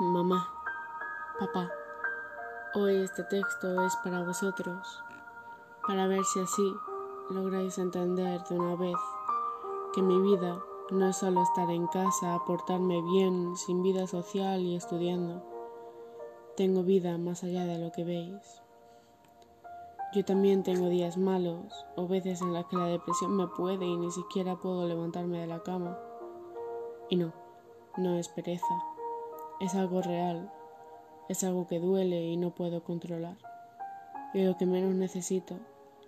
Mamá, papá, hoy este texto es para vosotros, para ver si así lográis entender de una vez que mi vida no es solo estar en casa, portarme bien, sin vida social y estudiando. Tengo vida más allá de lo que veis. Yo también tengo días malos o veces en las que la depresión me puede y ni siquiera puedo levantarme de la cama. Y no, no es pereza es algo real, es algo que duele y no puedo controlar. Y lo que menos necesito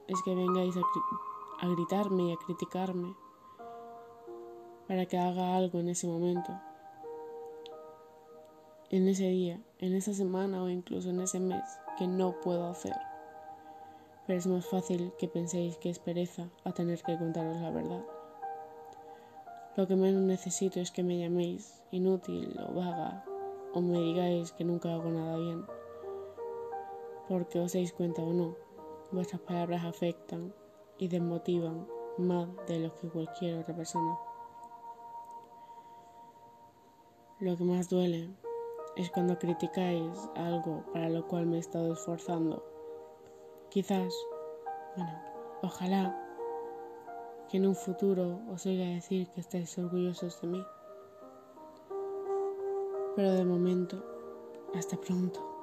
es que vengáis a, gritarme y a criticarme para que haga algo en ese momento, en ese día, en esa semana o incluso en ese mes que no puedo hacer. Pero es más fácil que penséis que es pereza a tener que contaros la verdad. Lo que menos necesito es que me llaméis inútil o vaga o me digáis que nunca hago nada bien. Porque os dais cuenta o no, vuestras palabras afectan y desmotivan más de lo que cualquier otra persona. Lo que más duele es cuando criticáis algo para lo cual me he estado esforzando. Quizás, bueno, ojalá que en un futuro os oiga decir que estáis orgullosos de mí. Pero de momento, hasta pronto.